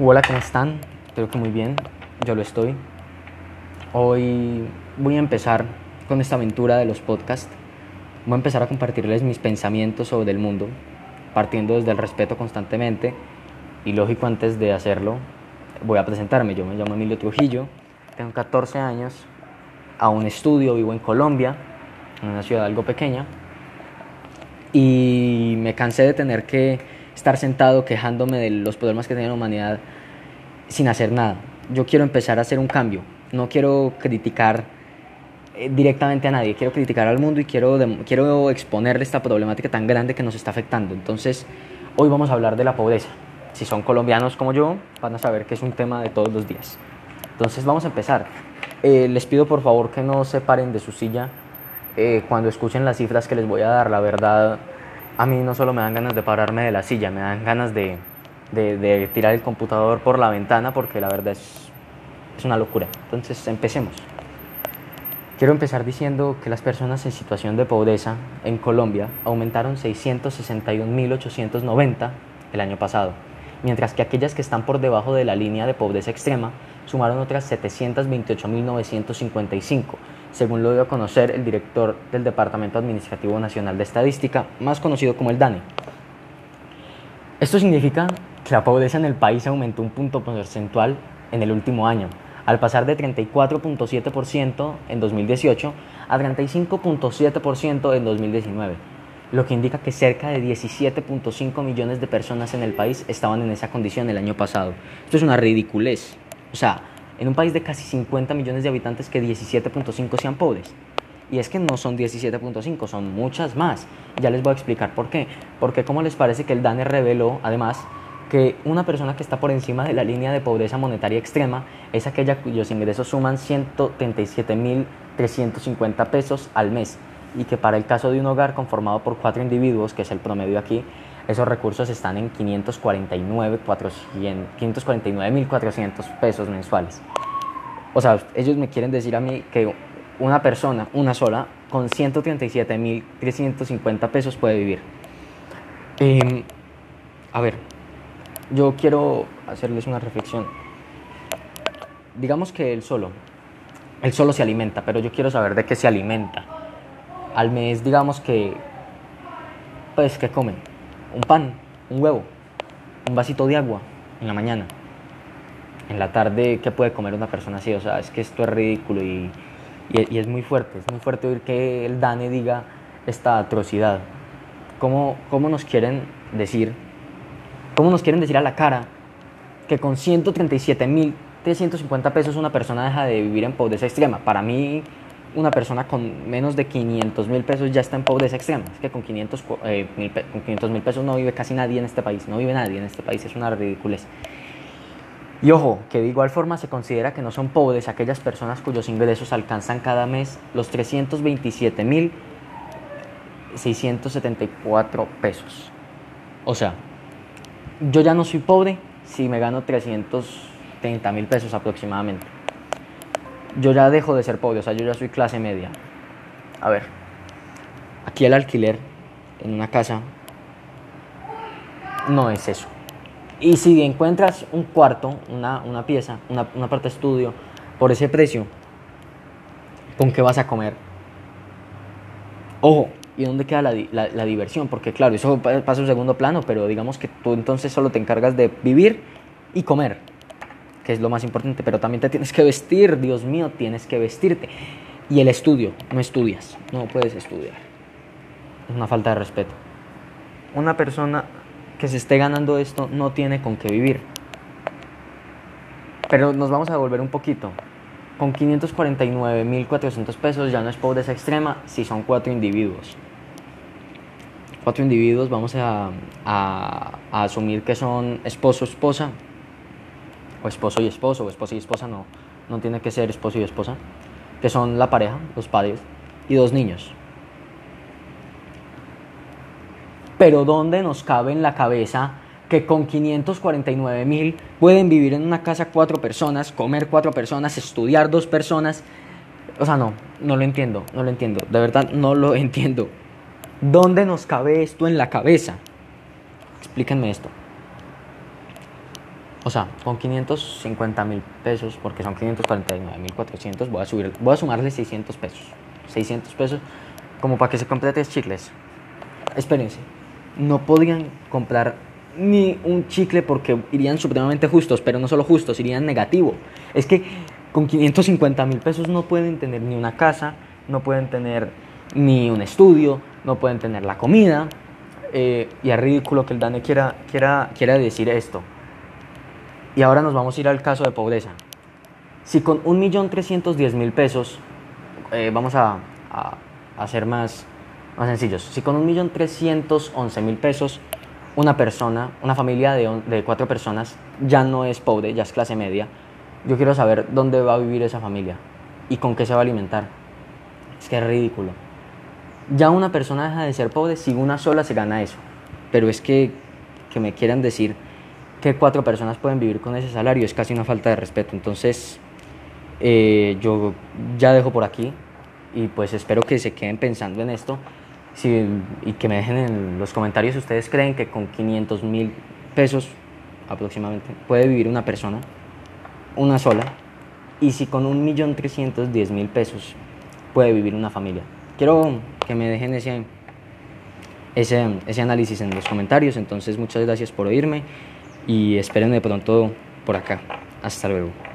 Hola, ¿cómo están? Espero que muy bien. Yo lo estoy. Hoy voy a empezar con esta aventura de los podcasts. Voy a empezar a compartirles mis pensamientos sobre el mundo, partiendo desde el respeto constantemente. Y lógico, antes de hacerlo, voy a presentarme. Yo me llamo Emilio Trujillo, tengo 14 años, aún estudio, vivo en Colombia, en una ciudad algo pequeña. Y me cansé de tener que estar sentado quejándome de los problemas que tiene la humanidad sin hacer nada. Yo quiero empezar a hacer un cambio. No quiero criticar eh, directamente a nadie, quiero criticar al mundo y quiero, quiero exponerle esta problemática tan grande que nos está afectando. Entonces, hoy vamos a hablar de la pobreza. Si son colombianos como yo, van a saber que es un tema de todos los días. Entonces, vamos a empezar. Eh, les pido por favor que no se paren de su silla eh, cuando escuchen las cifras que les voy a dar. La verdad, a mí no solo me dan ganas de pararme de la silla, me dan ganas de, de, tirar el computador por la ventana porque la verdad es, es una locura. Entonces, empecemos. Quiero empezar diciendo que las personas en situación de pobreza en Colombia aumentaron 661.890 el año pasado, mientras que aquellas que están por debajo de la línea de pobreza extrema sumaron otras 728.955 según lo dio a conocer el director del Departamento Administrativo Nacional de Estadística, más conocido como el DANE. Esto significa que la pobreza en el país aumentó un punto porcentual en el último año, al pasar de 34.7% en 2018 a 35.7% en 2019, lo que indica que cerca de 17.5 millones de personas en el país estaban en esa condición el año pasado. Esto es una ridiculez. O sea, en un país de casi 50 millones de habitantes que 17.5 sean pobres. Y es que no son 17.5, son muchas más. Ya les voy a explicar por qué. Porque como les parece que el DANE reveló, además, que una persona que está por encima de la línea de pobreza monetaria extrema es aquella cuyos ingresos suman 137.350 pesos al mes y que para el caso de un hogar conformado por cuatro individuos, que es el promedio aquí, esos recursos están en 549.400 pesos mensuales. O sea, ellos me quieren decir a mí que una persona, una sola, con 137.350 pesos puede vivir. Em, a ver, yo quiero hacerles una reflexión. Digamos que él solo, él solo se alimenta, pero yo quiero saber de qué se alimenta. Al mes, digamos que, pues, ¿qué comen? Un pan, un huevo, un vasito de agua en la mañana. En la tarde, ¿qué puede comer una persona así? O sea, es que esto es ridículo y, y, es muy fuerte. Es muy fuerte oír que el DANE diga esta atrocidad. ¿Cómo, ¿Cómo nos quieren decir? ¿Cómo nos quieren decir a la cara que con 137.350 pesos una persona deja de vivir en pobreza extrema? Para mí, una persona con menos de 500 mil pesos ya está en pobreza extrema. Es que con 500 eh, mil pesos no vive casi nadie en este país. No vive nadie en este país. Es una ridiculez. Y ojo, que de igual forma se considera que no son pobres aquellas personas cuyos ingresos alcanzan cada mes los 327 mil 674 pesos. O sea, yo ya no soy pobre si me gano 330 mil pesos aproximadamente yo ya dejo de ser pobre, o sea, yo ya soy clase media. A ver, aquí el alquiler en una casa no es eso. Y si encuentras un cuarto, una, una pieza, una, una, parte estudio, por ese precio, ¿con qué vas a comer? Ojo, ¿y dónde queda la, la, la diversión? Porque claro, eso pasa a un segundo plano, pero digamos que tú entonces solo te encargas de vivir y comer que es lo más importante, pero también te tienes que vestir, Dios mío, tienes que vestirte. Y el estudio, no estudias, no puedes estudiar. Es una falta de respeto. Una persona que se esté ganando esto no tiene con qué vivir. Pero nos vamos a devolver un poquito. Con 549.400 pesos ya no es pobreza extrema si son cuatro individuos. Cuatro individuos, vamos a, a, asumir que son esposo, esposa, o esposo y esposo, o esposa y esposa, no, no tiene que ser esposo y esposa, que son la pareja, los padres, y dos niños. Pero ¿dónde nos cabe en la cabeza que con 549 mil pueden vivir en una casa cuatro personas, comer cuatro personas, estudiar dos personas? O sea, no, no lo entiendo, no lo entiendo, de verdad no lo entiendo. ¿Dónde nos cabe esto en la cabeza? Explíquenme esto. O sea, con 550 mil pesos, porque son 549 mil 400, voy a, subir, voy a sumarle 600 pesos. 600 pesos como para que se compre tres chicles. Espérense, no podían comprar ni un chicle porque irían supremamente justos, pero no solo justos, irían negativo. Es que con 550 mil pesos no pueden tener ni una casa, no pueden tener ni un estudio, no pueden tener la comida. Eh, y es ridículo que el DANE quiera, quiera, quiera decir esto. Y ahora nos vamos a ir al caso de pobreza. Si con 1.310.000 pesos, eh, vamos a, a, ser más, más sencillos, si con 1.311.000 pesos una persona, una familia de, de cuatro personas ya no es pobre, ya es clase media, yo quiero saber dónde va a vivir esa familia y con qué se va a alimentar. Es que es ridículo. Ya una persona deja de ser pobre si una sola se gana eso. Pero es que, que me quieran decir que cuatro personas pueden vivir con ese salario es casi una falta de respeto. Entonces, eh, yo ya dejo por aquí y pues espero que se queden pensando en esto y que me dejen en los comentarios si ustedes creen que con 500 mil pesos aproximadamente puede vivir una persona, una sola, y si con 1.310.000 pesos puede vivir una familia. Quiero que me dejen ese, ese análisis en los comentarios, entonces muchas gracias por oírme y esperen de pronto por acá. Hasta luego.